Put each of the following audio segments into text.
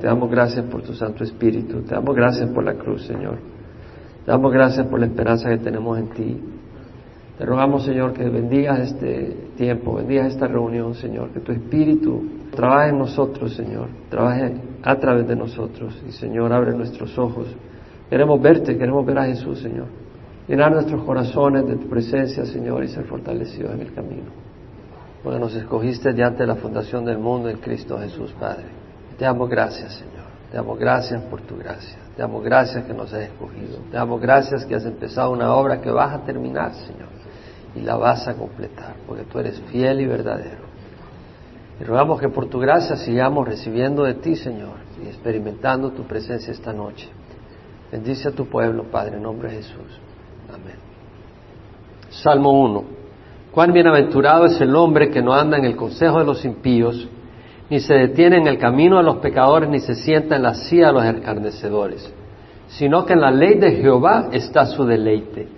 Te damos gracias por tu Santo Espíritu. Te damos gracias por la cruz, Señor. Te damos gracias por la esperanza que tenemos en ti. Te rogamos, Señor, que bendigas este tiempo, bendigas esta reunión, Señor, que tu Espíritu trabaje en nosotros, Señor, trabaje a través de nosotros. Y, Señor, abre nuestros ojos. Queremos verte, queremos ver a Jesús, Señor. Llenar nuestros corazones de tu presencia, Señor, y ser fortalecidos en el camino. Porque nos escogiste diante de la fundación del mundo en Cristo Jesús, Padre. Te damos gracias, Señor. Te damos gracias por tu gracia. Te damos gracias que nos has escogido. Te damos gracias que has empezado una obra que vas a terminar, Señor. Y la vas a completar, porque tú eres fiel y verdadero. Y rogamos que por tu gracia sigamos recibiendo de ti, Señor, y experimentando tu presencia esta noche. Bendice a tu pueblo, Padre, en nombre de Jesús. Amén. Salmo 1. Cuán bienaventurado es el hombre que no anda en el consejo de los impíos, ni se detiene en el camino de los pecadores, ni se sienta en la silla de los escarnecedores, sino que en la ley de Jehová está su deleite,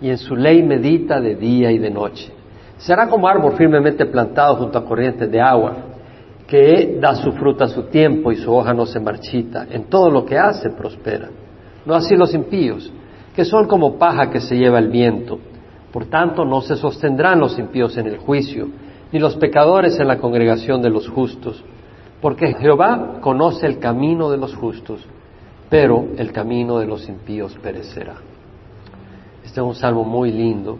y en su ley medita de día y de noche. Será como árbol firmemente plantado junto a corrientes de agua, que da su fruta a su tiempo y su hoja no se marchita. En todo lo que hace prospera. No así los impíos, que son como paja que se lleva el viento. Por tanto, no se sostendrán los impíos en el juicio, ni los pecadores en la congregación de los justos, porque Jehová conoce el camino de los justos, pero el camino de los impíos perecerá. Este es un salmo muy lindo.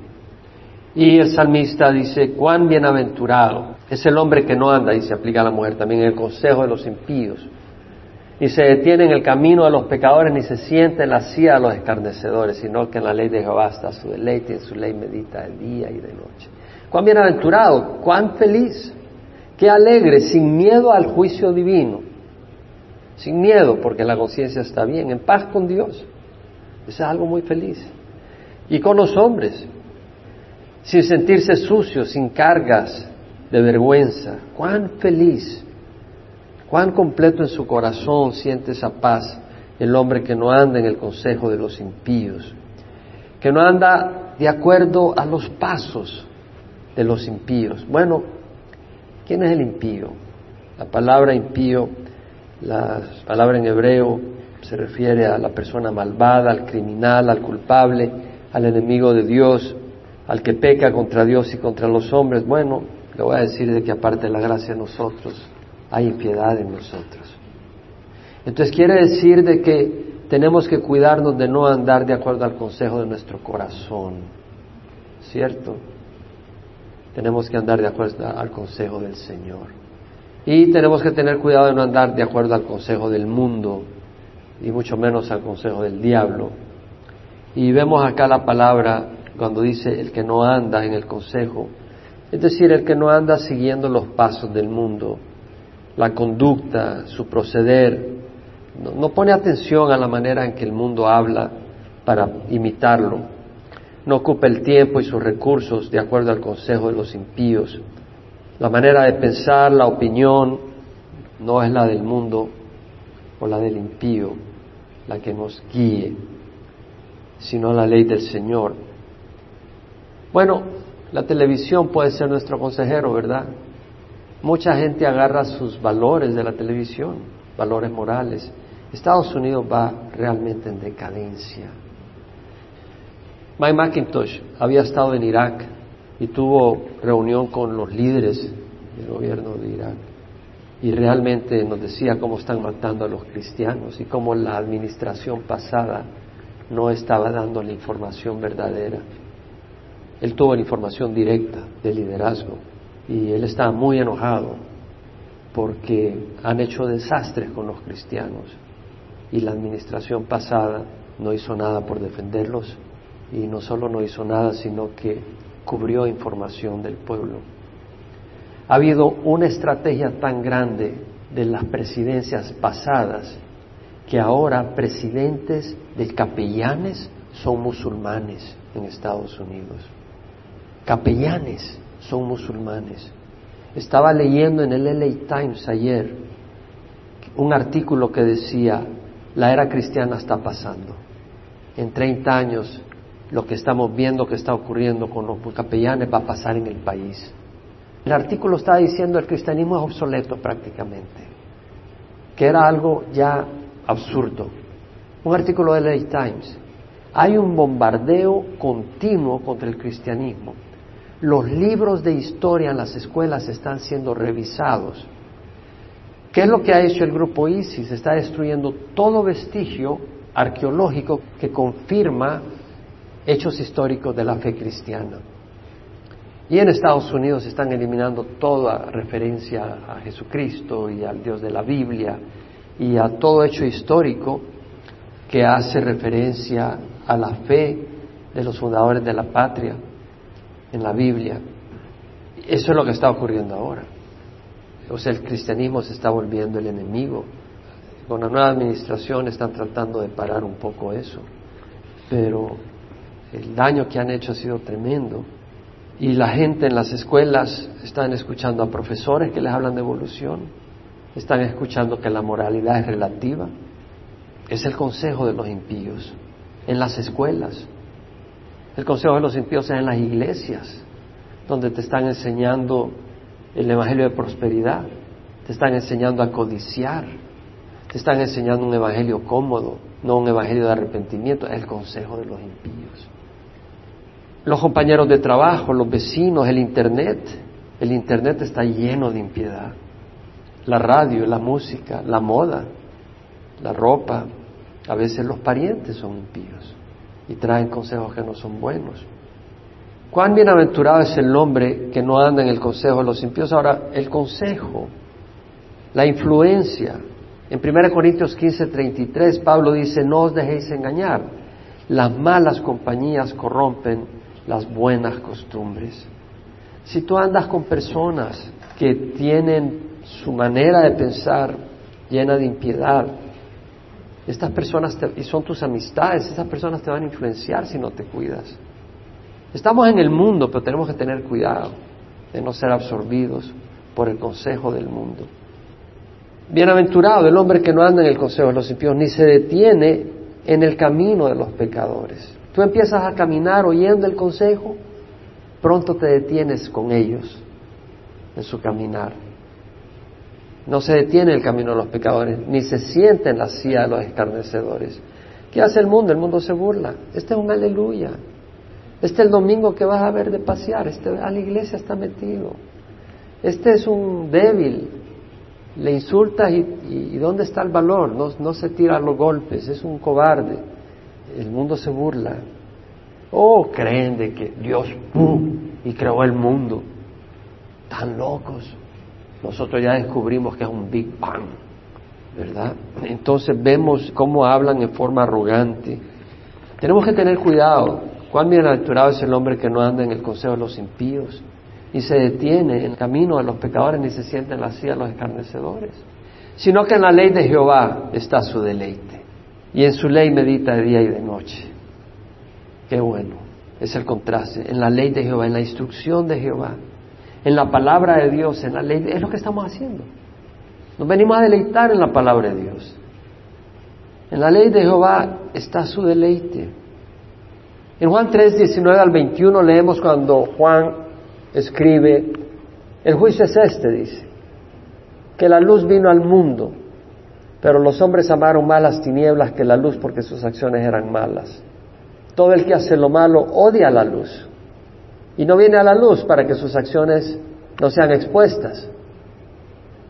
Y el salmista dice, cuán bienaventurado es el hombre que no anda, y se aplica a la mujer también, en el consejo de los impíos, ni se detiene en el camino de los pecadores, ni se siente en la silla de los escarnecedores, sino que en la ley de Jehová está su deleite, y en su ley medita de día y de noche. Cuán bienaventurado, cuán feliz, qué alegre, sin miedo al juicio divino, sin miedo, porque la conciencia está bien, en paz con Dios. Eso es algo muy feliz. Y con los hombres, sin sentirse sucio, sin cargas de vergüenza. Cuán feliz, cuán completo en su corazón siente esa paz el hombre que no anda en el consejo de los impíos, que no anda de acuerdo a los pasos de los impíos. Bueno, ¿quién es el impío? La palabra impío, la palabra en hebreo se refiere a la persona malvada, al criminal, al culpable, al enemigo de Dios, al que peca contra Dios y contra los hombres. Bueno, le voy a decir de que aparte de la gracia de nosotros, hay impiedad en nosotros. Entonces quiere decir de que tenemos que cuidarnos de no andar de acuerdo al consejo de nuestro corazón, ¿cierto? Tenemos que andar de acuerdo al consejo del Señor. Y tenemos que tener cuidado de no andar de acuerdo al consejo del mundo, y mucho menos al consejo del diablo. Y vemos acá la palabra cuando dice el que no anda en el consejo, es decir, el que no anda siguiendo los pasos del mundo, la conducta, su proceder, no, no, pone atención a la manera en que el mundo habla para imitarlo, no ocupa el tiempo y sus recursos de acuerdo al consejo de los impíos, la manera de pensar, la opinión, no es la del mundo o la del impío, la que nos guíe, sino la ley del Señor. Bueno, la televisión puede ser nuestro consejero, ¿verdad? Mucha gente agarra sus valores de la televisión, valores morales. Estados Unidos va realmente en decadencia. Mike McIntosh había estado en Irak y tuvo reunión con los líderes del gobierno de Irak y realmente nos decía cómo están matando a los cristianos y cómo la administración pasada no estaba dando la información verdadera. Él tuvo la información directa del liderazgo y él estaba muy enojado porque han hecho desastres con los cristianos y la administración pasada no hizo nada por defenderlos y no solo no hizo nada, sino que cubrió información del pueblo. Ha habido una estrategia tan grande de las presidencias pasadas que ahora presidentes de capellanes son musulmanes en Estados Unidos. Capellanes son musulmanes. Estaba leyendo en el LA Times ayer un artículo que decía, la era cristiana está pasando. En 30 años lo que estamos viendo que está ocurriendo con los capellanes va a pasar en el país. El artículo está diciendo el cristianismo es obsoleto prácticamente. que era algo ya absurdo. Un artículo de LA Times. Hay un bombardeo continuo contra el cristianismo. Los libros de historia en las escuelas están siendo revisados. ¿Qué es lo que ha hecho el grupo ISIS? Está destruyendo todo vestigio arqueológico que confirma hechos históricos de la fe cristiana. Y en Estados Unidos están eliminando toda referencia a Jesucristo y al Dios de la Biblia y a todo hecho histórico que hace referencia a la fe de los fundadores de la patria en la Biblia. Eso es lo que está ocurriendo ahora. O sea, el cristianismo se está volviendo el enemigo. Con la nueva administración están tratando de parar un poco eso. Pero el daño que han hecho ha sido tremendo. Y la gente en las escuelas están escuchando a profesores que les hablan de evolución, están escuchando que la moralidad es relativa. Es el consejo de los impíos en las escuelas. El consejo de los impíos es en las iglesias, donde te están enseñando el evangelio de prosperidad, te están enseñando a codiciar, te están enseñando un evangelio cómodo, no un evangelio de arrepentimiento, es el consejo de los impíos los compañeros de trabajo, los vecinos, el Internet. El Internet está lleno de impiedad. La radio, la música, la moda, la ropa. A veces los parientes son impíos y traen consejos que no son buenos. Cuán bienaventurado es el hombre que no anda en el consejo de los impíos. Ahora, el consejo, la influencia. En 1 Corintios 15, 33, Pablo dice, no os dejéis engañar. Las malas compañías corrompen las buenas costumbres. Si tú andas con personas que tienen su manera de pensar llena de impiedad, estas personas y son tus amistades, esas personas te van a influenciar si no te cuidas. Estamos en el mundo, pero tenemos que tener cuidado de no ser absorbidos por el consejo del mundo. Bienaventurado el hombre que no anda en el consejo de los impíos, ni se detiene en el camino de los pecadores. Tú empiezas a caminar oyendo el consejo, pronto te detienes con ellos en su caminar. No se detiene el camino de los pecadores, ni se siente en la silla de los escarnecedores. ¿Qué hace el mundo? El mundo se burla. Este es un aleluya. Este es el domingo que vas a ver de pasear. Este a la iglesia está metido. Este es un débil. Le insultas y, ¿dónde está el valor? No se tira los golpes. Es un cobarde el mundo se burla. Oh, creen de que Dios ¡pum! y creó el mundo. Tan locos. Nosotros ya descubrimos que es un Big Bang, ¿verdad? Entonces vemos cómo hablan en forma arrogante. Tenemos que tener cuidado. Cuán bienaventurado es el hombre que no anda en el consejo de los impíos, ni se detiene en el camino de los pecadores, ni se siente en la silla de los escarnecedores, sino que en la ley de Jehová está su deleite y en su ley medita de día y de noche. Qué bueno, es el contraste. En la ley de Jehová, en la instrucción de Jehová, en la palabra de Dios, en la ley, es lo que estamos haciendo. Nos venimos a deleitar en la palabra de Dios. En la ley de Jehová está su deleite. En Juan 3, 19 al 21 leemos cuando Juan escribe, el juicio es este, dice, que la luz vino al mundo pero los hombres amaron más las tinieblas que la luz porque sus acciones eran malas. Todo el que hace lo malo odia la luz y no viene a la luz para que sus acciones no sean expuestas.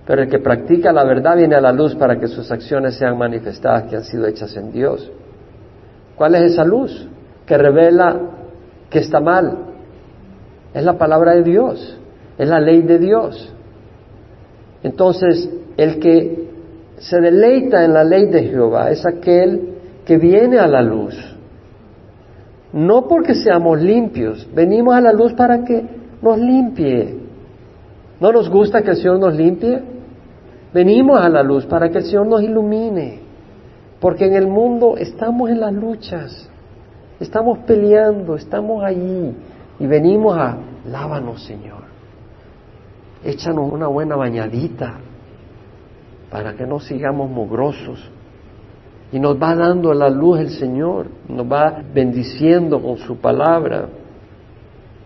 Pero el que practica la verdad viene a la luz para que sus acciones sean manifestadas que han sido hechas en Dios. ¿Cuál es esa luz? Que revela que está mal. Es la palabra de Dios, es la ley de Dios. Entonces, el que se deleita en la ley de Jehová es aquel que viene a la luz. No porque seamos limpios, venimos a la luz para que nos limpie. ¿No nos gusta que el Señor nos limpie? Venimos a la luz para que el Señor nos ilumine. Porque en el mundo estamos en las luchas, estamos peleando, estamos allí y venimos a, lávanos Señor, échanos una buena bañadita, para que no sigamos mugrosos. Y nos va dando la luz el Señor, nos va bendiciendo con su palabra.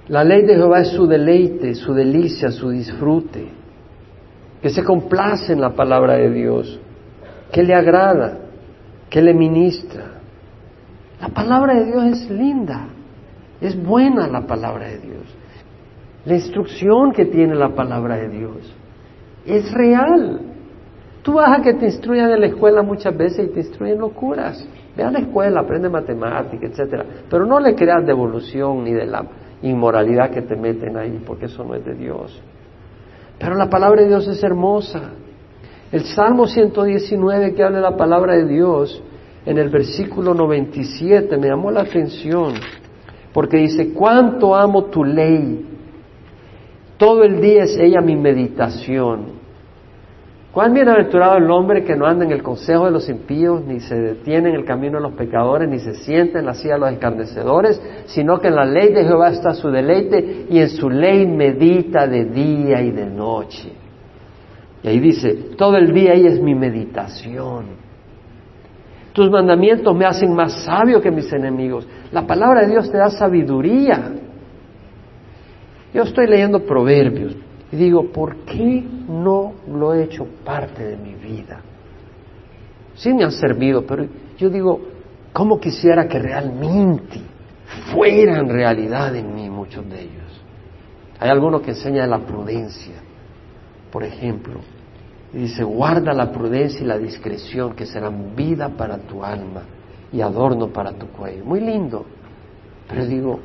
La ley de Jehová es su deleite, su delicia, su disfrute, que se complace en la palabra de Dios. que le agrada, que le ministra. La palabra de Dios es linda, es buena la palabra de Dios. La instrucción que tiene la palabra de Dios es real. Tú vas a que te instruyan en la escuela muchas veces y te instruyen locuras. Ve a la escuela, aprende matemática, etcétera, pero no le creas devolución ni de la inmoralidad que te meten ahí, porque eso no es de Dios. Pero la palabra de Dios es hermosa. El Salmo 119 que habla de la palabra de Dios, en el versículo 97, me llamó la atención, porque dice, cuánto amo tu ley. Todo el día es ella mi meditación. Cuán bienaventurado el hombre que no anda en el consejo de los impíos, ni se detiene en el camino de los pecadores, ni se sienta en la silla de los escarnecedores, sino que en la ley de Jehová está su deleite y en su ley medita de día y de noche. Y ahí dice, todo el día ahí es mi meditación. Tus mandamientos me hacen más sabio que mis enemigos. La palabra de Dios te da sabiduría. Yo estoy leyendo proverbios. Y digo, ¿por qué no lo he hecho parte de mi vida? Sí me han servido, pero yo digo, ¿cómo quisiera que realmente fueran realidad en mí muchos de ellos? Hay algunos que enseñan la prudencia, por ejemplo, y dice, guarda la prudencia y la discreción que serán vida para tu alma y adorno para tu cuello. Muy lindo, pero digo,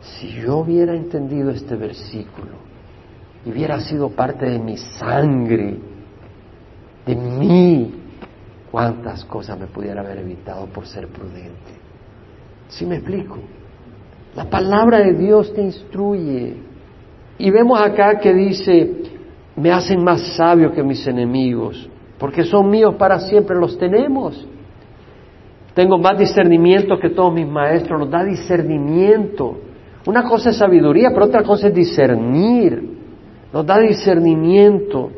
si yo hubiera entendido este versículo, y hubiera sido parte de mi sangre, de mí, cuántas cosas me pudiera haber evitado por ser prudente. ¿Sí me explico? La palabra de Dios te instruye. Y vemos acá que dice, me hacen más sabio que mis enemigos, porque son míos para siempre, los tenemos. Tengo más discernimiento que todos mis maestros, nos da discernimiento. Una cosa es sabiduría, pero otra cosa es discernir nos da discernimiento,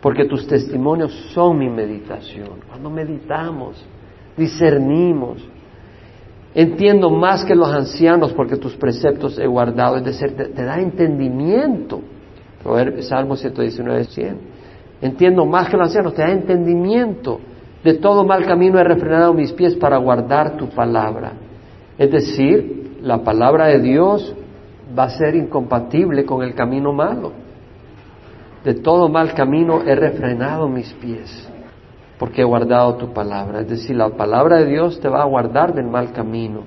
porque tus testimonios son mi meditación. Cuando meditamos, discernimos. Entiendo más que los ancianos porque tus preceptos he guardado, es decir, te, da entendimiento. Salmo 119, 100. Entiendo más que los ancianos, te da entendimiento. De todo mal camino he refrenado mis pies para guardar tu palabra. Es decir, la palabra de Dios va a ser incompatible con el camino malo de todo mal camino he refrenado mis pies, porque he guardado tu palabra. Es decir, la palabra de Dios te va a guardar del mal camino.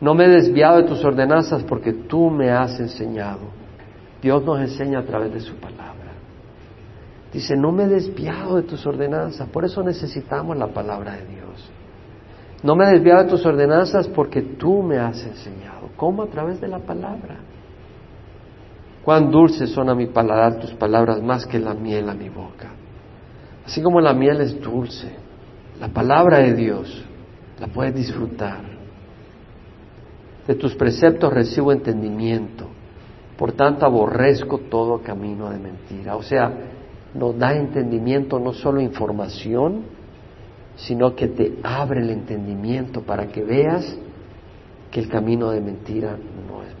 No me he desviado de tus ordenanzas porque tú me has enseñado. Dios nos enseña a través de su palabra. Dice, no me he desviado de tus ordenanzas, por eso necesitamos la palabra de Dios. No me he desviado de tus ordenanzas porque tú me has enseñado. ¿Cómo? A través de la palabra. Cuán dulces son a mi paladar tus palabras más que la miel a mi boca. Así como la miel es dulce, la palabra de Dios la puedes disfrutar. De tus preceptos recibo entendimiento, por tanto aborrezco todo camino de mentira. O sea, nos da entendimiento, no solo información, sino que te abre el entendimiento para que veas que el camino de mentira no es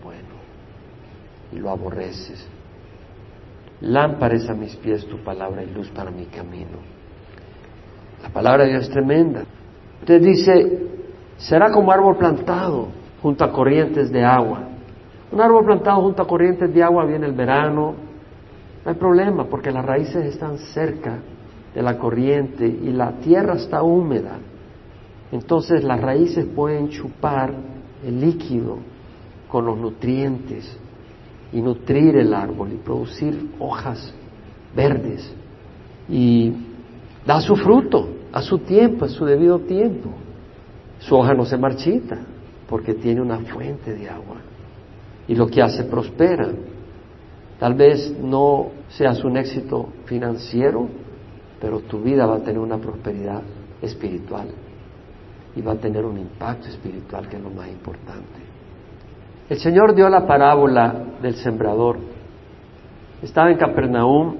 y lo aborreces. Lámpara a mis pies tu palabra y luz para mi camino. La palabra de Dios es tremenda. Usted dice, será como árbol plantado junto a corrientes de agua. Un árbol plantado junto a corrientes de agua viene el verano, no hay problema porque las raíces están cerca de la corriente y la tierra está húmeda. Entonces las raíces pueden chupar el líquido con los nutrientes y nutrir el árbol y producir hojas verdes y da su fruto a su tiempo, a su debido tiempo. Su hoja no se marchita porque tiene una fuente de agua y lo que hace prospera. Tal vez no seas un éxito financiero, pero tu vida va a tener una prosperidad espiritual y va a tener un impacto espiritual que es lo más importante. El Señor dio la parábola del sembrador. Estaba en Capernaum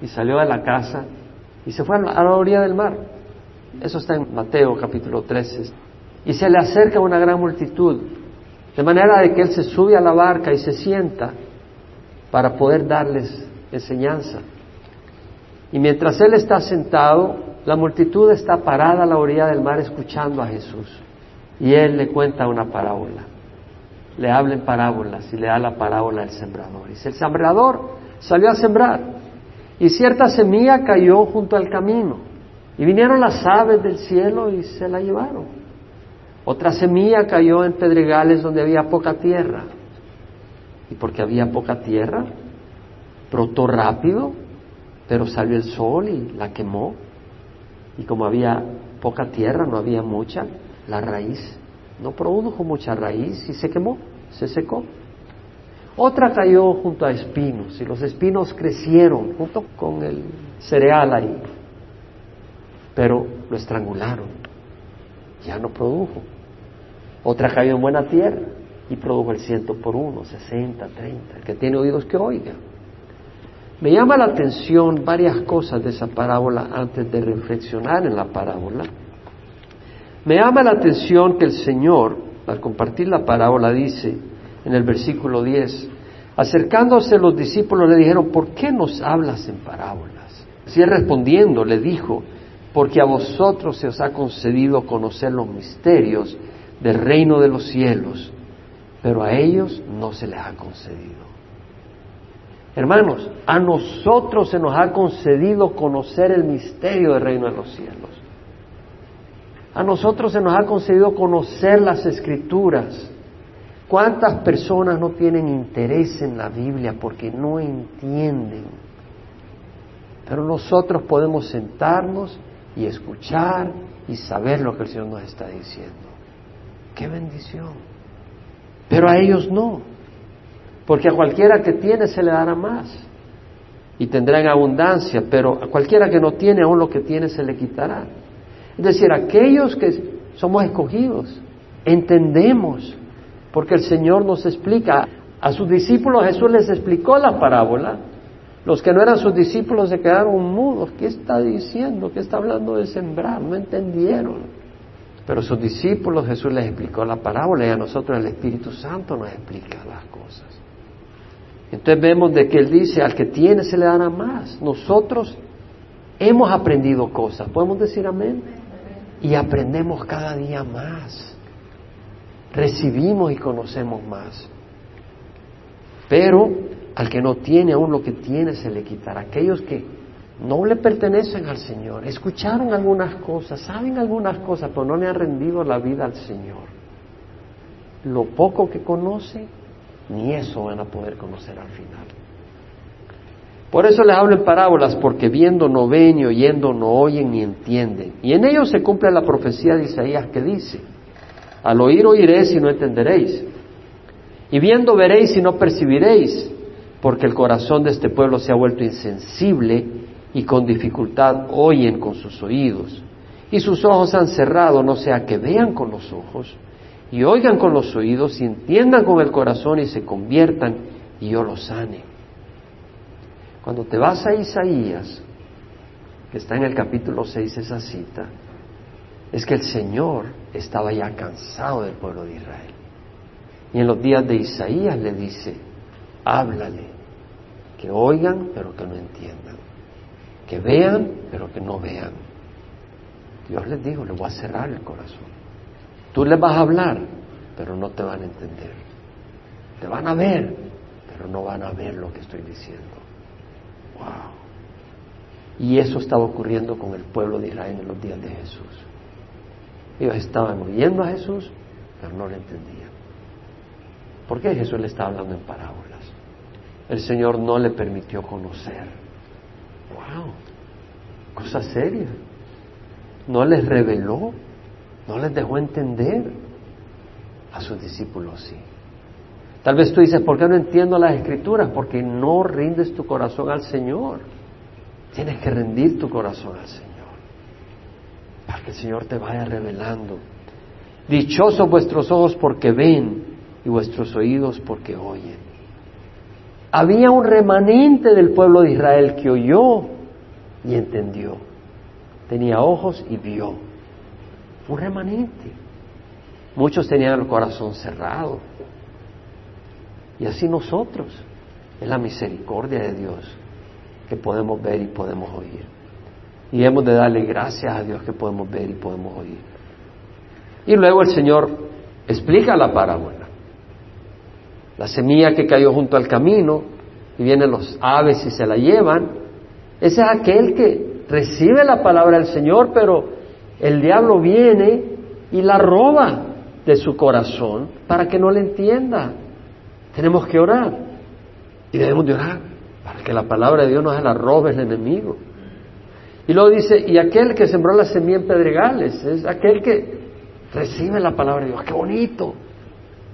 y salió de la casa y se fue a la orilla del mar. Eso está en Mateo capítulo 13. Y se le acerca una gran multitud, de manera de que él se sube a la barca y se sienta para poder darles enseñanza. Y mientras él está sentado, la multitud está parada a la orilla del mar escuchando a Jesús. Y él le cuenta una parábola. Le habla en parábolas y le da la parábola al sembrador. Dice, el sembrador salió a sembrar y cierta semilla cayó junto al camino. Y vinieron las aves del cielo y se la llevaron. Otra semilla cayó en pedregales donde había poca tierra. Y porque había poca tierra, brotó rápido, pero salió el sol y la quemó. Y como había poca tierra, no había mucha, la raíz no produjo mucha raíz y se quemó, se secó. Otra cayó junto a espinos y los espinos crecieron junto con el cereal ahí, pero lo estrangularon, ya no produjo. Otra cayó en buena tierra y produjo el ciento por uno, sesenta, treinta. El que tiene oídos que oiga. Me llama la atención varias cosas de esa parábola antes de reflexionar en la parábola. Me llama la atención que el Señor, al compartir la parábola, dice en el versículo 10, acercándose los discípulos le dijeron, ¿por qué nos hablas en parábolas? Si él respondiendo le dijo, porque a vosotros se os ha concedido conocer los misterios del reino de los cielos, pero a ellos no se les ha concedido. Hermanos, a nosotros se nos ha concedido conocer el misterio del reino de los cielos. A nosotros se nos ha concedido conocer las escrituras. ¿Cuántas personas no tienen interés en la Biblia porque no entienden? Pero nosotros podemos sentarnos y escuchar y saber lo que el Señor nos está diciendo. ¡Qué bendición! Pero a ellos no. Porque a cualquiera que tiene se le dará más y tendrá en abundancia, pero a cualquiera que no tiene, aún lo que tiene se le quitará. Es decir, aquellos que somos escogidos, entendemos, porque el Señor nos explica. A sus discípulos Jesús les explicó la parábola. Los que no eran sus discípulos se quedaron mudos. ¿Qué está diciendo? ¿Qué está hablando de sembrar? No entendieron. Pero sus discípulos Jesús les explicó la parábola y a nosotros el Espíritu Santo nos explica las cosas. Entonces vemos de que Él dice, al que tiene se le dará más. Nosotros hemos aprendido cosas, podemos decir amén. Y aprendemos cada día más. Recibimos y conocemos más. Pero al que no tiene aún lo que tiene se le quitará. Aquellos que no le pertenecen al Señor, escucharon algunas cosas, saben algunas cosas, pero no le han rendido la vida al Señor. Lo poco que conoce ni eso van a poder conocer al final. Por eso les hablo en parábolas, porque viendo no ven y oyendo no oyen ni entienden. Y en ellos se cumple la profecía de Isaías que dice, al oír oiréis y no entenderéis. Y viendo veréis y no percibiréis, porque el corazón de este pueblo se ha vuelto insensible y con dificultad oyen con sus oídos. Y sus ojos han cerrado, no sea que vean con los ojos y oigan con los oídos y entiendan con el corazón y se conviertan y yo los sane. Cuando te vas a Isaías, que está en el capítulo 6 esa cita, es que el Señor estaba ya cansado del pueblo de Israel. Y en los días de Isaías le dice, háblale, que oigan pero que no entiendan, que vean pero que no vean. Dios les dijo, le voy a cerrar el corazón. Tú les vas a hablar, pero no te van a entender. Te van a ver, pero no van a ver lo que estoy diciendo. Y eso estaba ocurriendo con el pueblo de Israel en los días de Jesús. Ellos estaban oyendo a Jesús, pero no le entendían. ¿Por qué Jesús le estaba hablando en parábolas? El Señor no le permitió conocer. ¡Wow! Cosa seria. No les reveló no les dejó entender. A sus discípulos sí. Tal vez tú dices, ¿por qué no entiendo las escrituras? Porque no rindes tu corazón al Señor. Tienes que rendir tu corazón al Señor. Para que el Señor te vaya revelando. Dichosos vuestros ojos porque ven y vuestros oídos porque oyen. Había un remanente del pueblo de Israel que oyó y entendió. Tenía ojos y vio un remanente. Muchos tenían el corazón cerrado. Y así nosotros, es la misericordia de Dios que podemos ver y podemos oír. Y hemos de darle gracias a Dios que podemos ver y podemos oír. Y luego el Señor explica la parábola. La semilla que cayó junto al camino y vienen los aves y se la llevan. Ese es aquel que recibe la palabra del Señor, pero el diablo viene y la roba de su corazón para que no le entienda. Tenemos que orar. Y debemos de orar para que la palabra de Dios no se la robe el enemigo. Y luego dice, y aquel que sembró la semilla en pedregales, es aquel que recibe la palabra de Dios. ¡Qué bonito!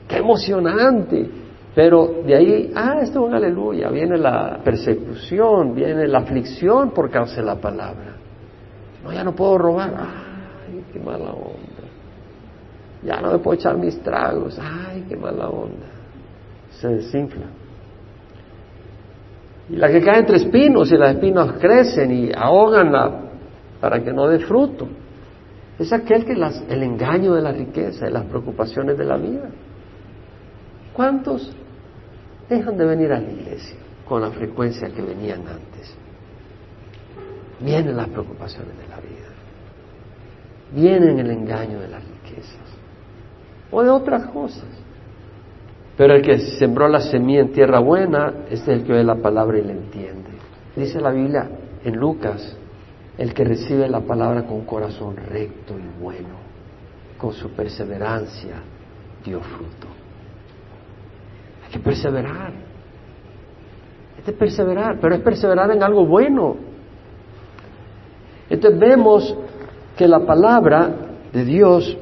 ¡Qué emocionante! Pero de ahí, ah, esto es un aleluya, viene la persecución, viene la aflicción por causa de la palabra. No, ya no puedo robar. ¡Ay, qué mala onda! Ya no me puedo echar mis tragos. ¡Ay, qué mala onda! Se desinfla. Y la que cae entre espinos y las espinos crecen y ahogan para que no dé fruto. Es aquel que el engaño de la riqueza y las preocupaciones de la vida. ¿Cuántos dejan de venir a la iglesia con la frecuencia que venían antes? Vienen las preocupaciones de la vida. Vienen el engaño de las riquezas. O de otras cosas. Pero el que sembró la semilla en tierra buena es el que oye la palabra y la entiende. Dice la Biblia en Lucas, el que recibe la palabra con corazón recto y bueno, con su perseverancia, dio fruto. Hay que perseverar. Hay que perseverar, pero es perseverar en algo bueno. Entonces vemos que la palabra de Dios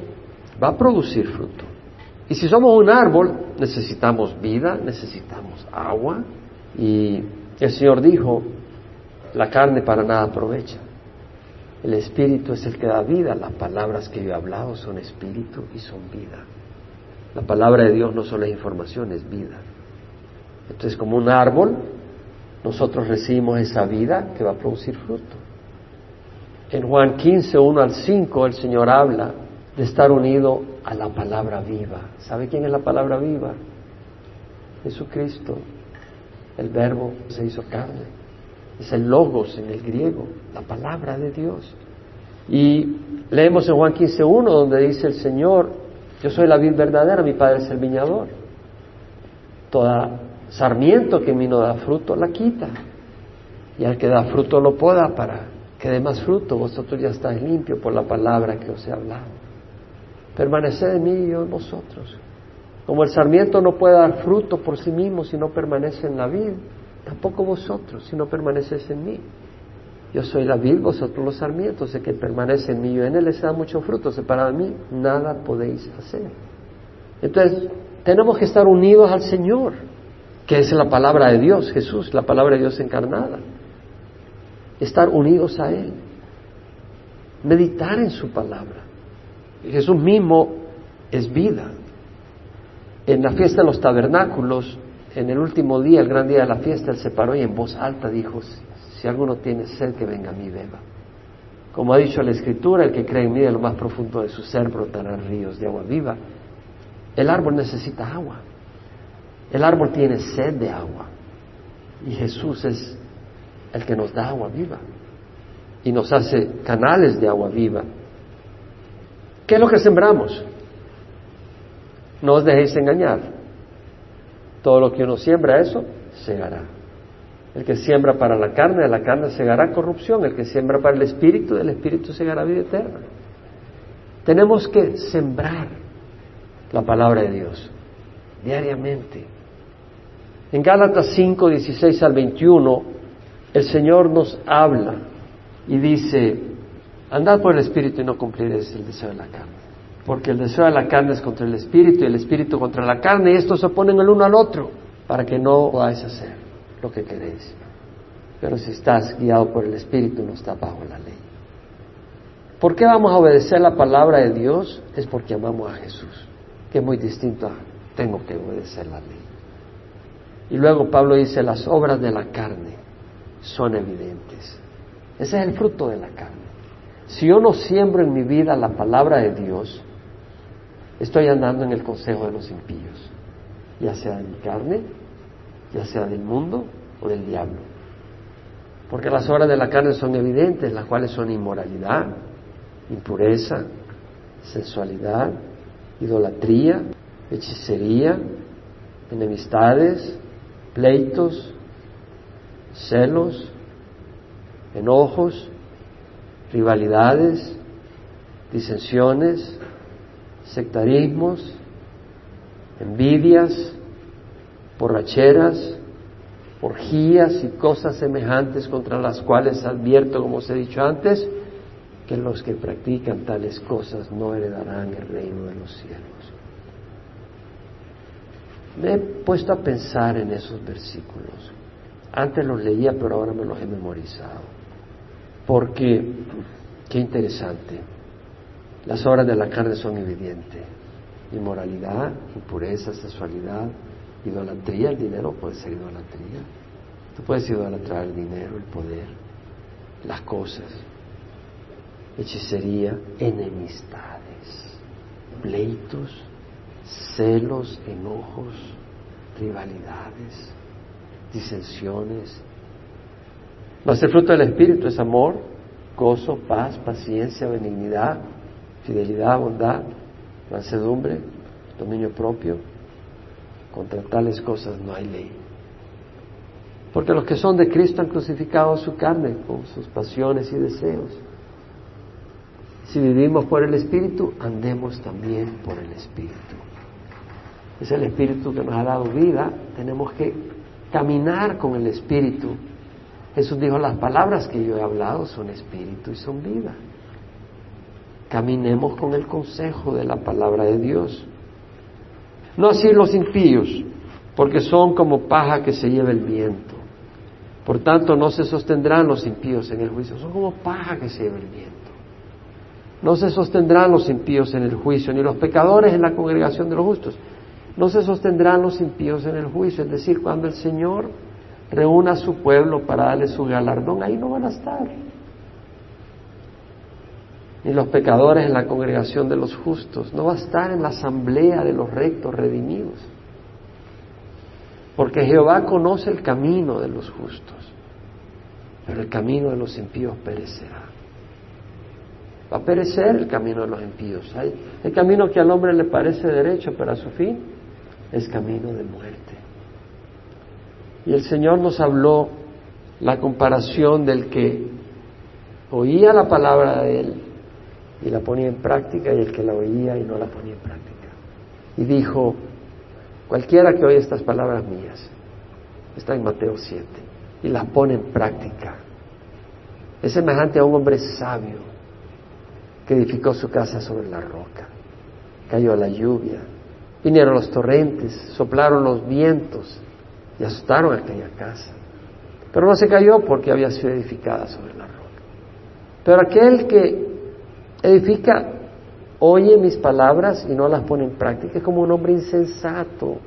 va a producir fruto. Y si somos un árbol, necesitamos vida, necesitamos agua. Y el Señor dijo, la carne para nada aprovecha. El espíritu es el que da vida. Las palabras que yo he hablado son espíritu y son vida. La palabra de Dios no solo es información, es vida. Entonces, como un árbol, nosotros recibimos esa vida que va a producir fruto. En Juan 15, 1 al 5, el Señor habla de estar unido a la palabra viva. ¿Sabe quién es la palabra viva? Jesucristo. El verbo se hizo carne. Es el logos en el griego, la palabra de Dios. Y leemos en Juan 15.1 donde dice el Señor, yo soy la vid verdadera, mi Padre es el viñador. Toda sarmiento que vino da fruto la quita. Y al que da fruto lo poda para que dé más fruto. Vosotros ya estáis limpios por la palabra que os he hablado. Permaneced en mí y yo en vosotros. Como el sarmiento no puede dar fruto por sí mismo si no permanece en la vid, tampoco vosotros si no permanecéis en mí. Yo soy la vid, vosotros los sarmientos, el que permanece en mí y en él les da mucho fruto, separado de mí, nada podéis hacer. Entonces, tenemos que estar unidos al Señor, que es la palabra de Dios, Jesús, la palabra de Dios encarnada. Estar unidos a Él, meditar en su palabra. Jesús mismo es vida. En la fiesta de los tabernáculos, en el último día, el gran día de la fiesta, Él se paró y en voz alta dijo, si alguno tiene sed, que venga a mí beba. Como ha dicho la Escritura, el que cree en mí de lo más profundo de su ser brotarán ríos de agua viva. El árbol necesita agua. El árbol tiene sed de agua. Y Jesús es el que nos da agua viva. Y nos hace canales de agua viva ¿Qué es lo que sembramos? No os dejéis engañar. Todo lo que uno siembra, eso segará. El que siembra para la carne, de la carne segará corrupción. El que siembra para el espíritu, del espíritu segará vida eterna. Tenemos que sembrar la palabra de Dios diariamente. En Gálatas 5, 16 al 21, el Señor nos habla y dice, Andad por el Espíritu y no cumpliréis el deseo de la carne. Porque el deseo de la carne es contra el Espíritu y el Espíritu contra la carne y estos se oponen el uno al otro para que no podáis hacer lo que queréis. Pero si estás guiado por el Espíritu no estás bajo la ley. ¿Por qué vamos a obedecer la palabra de Dios? Es porque amamos a Jesús, que es muy distinto a tengo que obedecer la ley. Y luego Pablo dice, las obras de la carne son evidentes. Ese es el fruto de la carne. Si yo no siembro en mi vida la palabra de Dios, estoy andando en el consejo de los impíos, ya sea de mi carne, ya sea del mundo o del diablo. Porque las obras de la carne son evidentes, las cuales son inmoralidad, impureza, sensualidad, idolatría, hechicería, enemistades, pleitos, celos, enojos, rivalidades, disensiones, sectarismos, envidias, borracheras, orgías y cosas semejantes contra las cuales advierto, como os he dicho antes, que los que practican tales cosas no heredarán el reino de los cielos. Me he puesto a pensar en esos versículos. Antes los leía, pero ahora me los he memorizado. Porque, qué interesante, las obras de la carne son evidentes. Inmoralidad, impureza, sexualidad, Idolatría, el dinero puede ser idolatría. Tú puedes idolatrar el dinero, el poder, las cosas. Hechicería, enemistades, pleitos, celos, enojos, rivalidades, disensiones. Mas el fruto del Espíritu es amor, gozo, paz, paciencia, benignidad, fidelidad, bondad, mansedumbre, dominio propio contra tales cosas no hay ley. Porque los que son de Cristo han crucificado su carne con sus pasiones y deseos. Si vivimos por el Espíritu, andemos también por el Espíritu. Es el Espíritu que nos ha dado vida. Tenemos que caminar con el Espíritu. Jesús dijo, las palabras que yo he hablado son Espíritu y son vida. Caminemos con el consejo de la palabra de Dios. No así los impíos, porque son como paja que se lleva el viento. Por tanto, no se sostendrán los impíos en el juicio, son como paja que se lleva el viento. No se sostendrán los impíos en el juicio, ni los pecadores en la congregación de los justos. No se sostendrán los impíos en el juicio, es decir, cuando el Señor reúna a su pueblo para darle su galardón, ahí no van a estar ni los pecadores en la congregación de los justos, no va a estar en la asamblea de los rectos redimidos. Porque Jehová conoce el camino de los justos, pero el camino de los impíos perecerá. Va a perecer el camino de los impíos. El camino que al hombre le parece derecho, pero a su fin es camino de muerte. Y el Señor nos habló la comparación del que oía la palabra de Él y la ponía en práctica y el que la oía y no la ponía en práctica. Y dijo, cualquiera que oye estas palabras mías, está en Mateo 7, y las pone en práctica, es semejante a un hombre sabio que edificó su casa sobre la roca. Cayó la lluvia, vinieron los torrentes, soplaron los vientos y asustaron aquella casa. Pero no se cayó porque había sido edificada sobre la roca. Pero aquel que edifica, oye mis palabras y no las pone en práctica. Es como un hombre insensato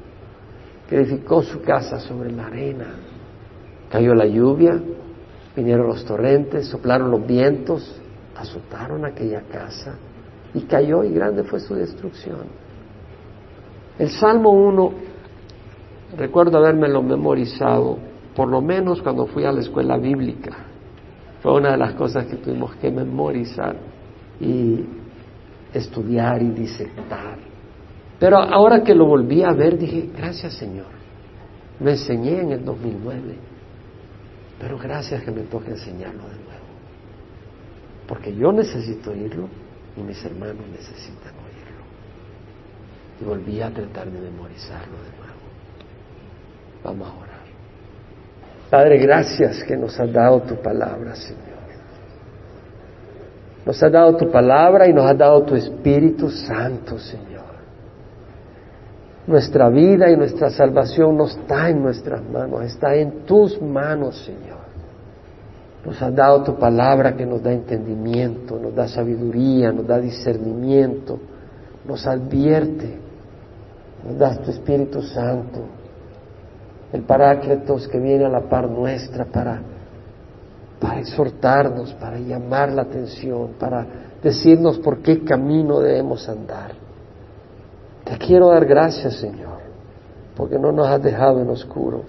que edificó su casa sobre la arena. Cayó la lluvia, vinieron los torrentes, soplaron los vientos, azotaron aquella casa y cayó y grande fue su destrucción. El Salmo 1, recuerdo habérmelo memorizado, por lo menos cuando fui a la escuela bíblica. Fue una de las cosas que tuvimos que memorizar y estudiar y disectar. Pero ahora que lo volví a ver, dije, gracias Señor. Me enseñé en el 2009, pero gracias que me toca enseñarlo de nuevo. Porque yo necesito oírlo y mis hermanos necesitan oírlo. Y volví a tratar de memorizarlo de nuevo. Vamos a orar. Padre, gracias que nos has dado tu palabra, Señor. Nos has dado tu palabra y nos has dado tu Espíritu Santo, Señor. Nuestra vida y nuestra salvación no está en nuestras manos, está en tus manos, Señor. Nos has dado tu palabra que nos da entendimiento, nos da sabiduría, nos da discernimiento, nos advierte, nos das tu Espíritu Santo, el Paráclitos que viene a la par nuestra para para exhortarnos, para llamar la atención, para decirnos por qué camino debemos andar. Te quiero dar gracias, Señor, porque no nos has dejado en oscuro.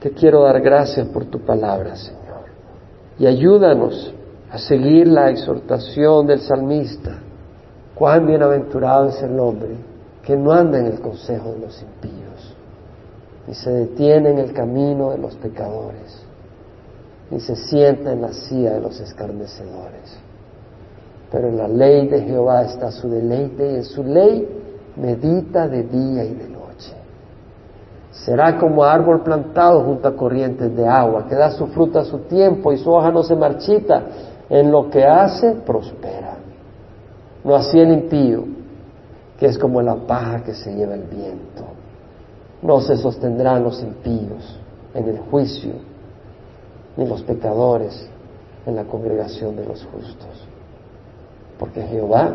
Te quiero dar gracias por tu palabra, Señor. Y ayúdanos a seguir la exhortación del salmista. Cuán bienaventurado es el hombre que no anda en el consejo de los impíos, ni se detiene en el camino de los pecadores, ni se sienta en la silla de los escarnecedores. Pero en la ley de Jehová está su deleite y en su ley medita de día y de noche. Será como árbol plantado junto a corrientes de agua, que da su fruta a su tiempo y su hoja no se marchita. En lo que hace, prospera. No así el impío, que es como la paja que se lleva el viento. No se sostendrán los impíos en el juicio, ni los pecadores en la congregación de los justos. Porque Jehová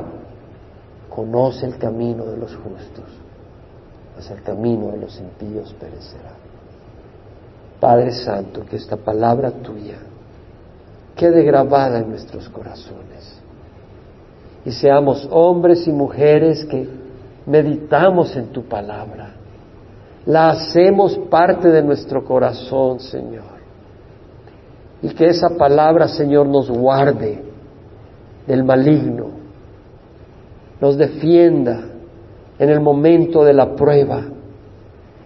conoce el camino de los justos, mas el camino de los impíos perecerá. Padre Santo, que esta palabra tuya quede grabada en nuestros corazones y seamos hombres y mujeres que meditamos en tu palabra, la hacemos parte de nuestro corazón, Señor, y que esa palabra, Señor, nos guarde del maligno, nos defienda en el momento de la prueba,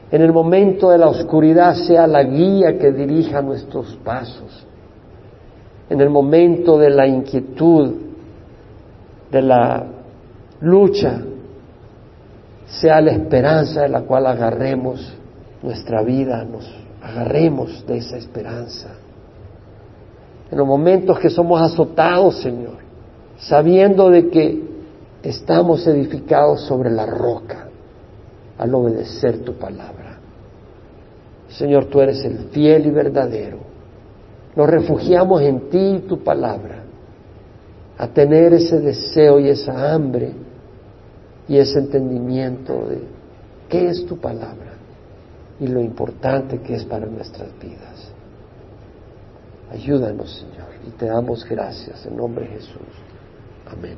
en el momento de la oscuridad sea la guía que dirija nuestros pasos, en el momento de la inquietud, de la lucha, sea la esperanza de la cual agarremos nuestra vida, nos agarremos de esa esperanza. En los momentos que somos azotados, Señor, sabiendo de que estamos edificados sobre la roca al obedecer tu palabra. Señor, tú eres el fiel y verdadero. Nos refugiamos en ti y tu palabra, a tener ese deseo y esa hambre y ese entendimiento de qué es tu palabra y lo importante que es para nuestras vidas. Ayúdanos, Señor, y te damos gracias en nombre de Jesús. Amén.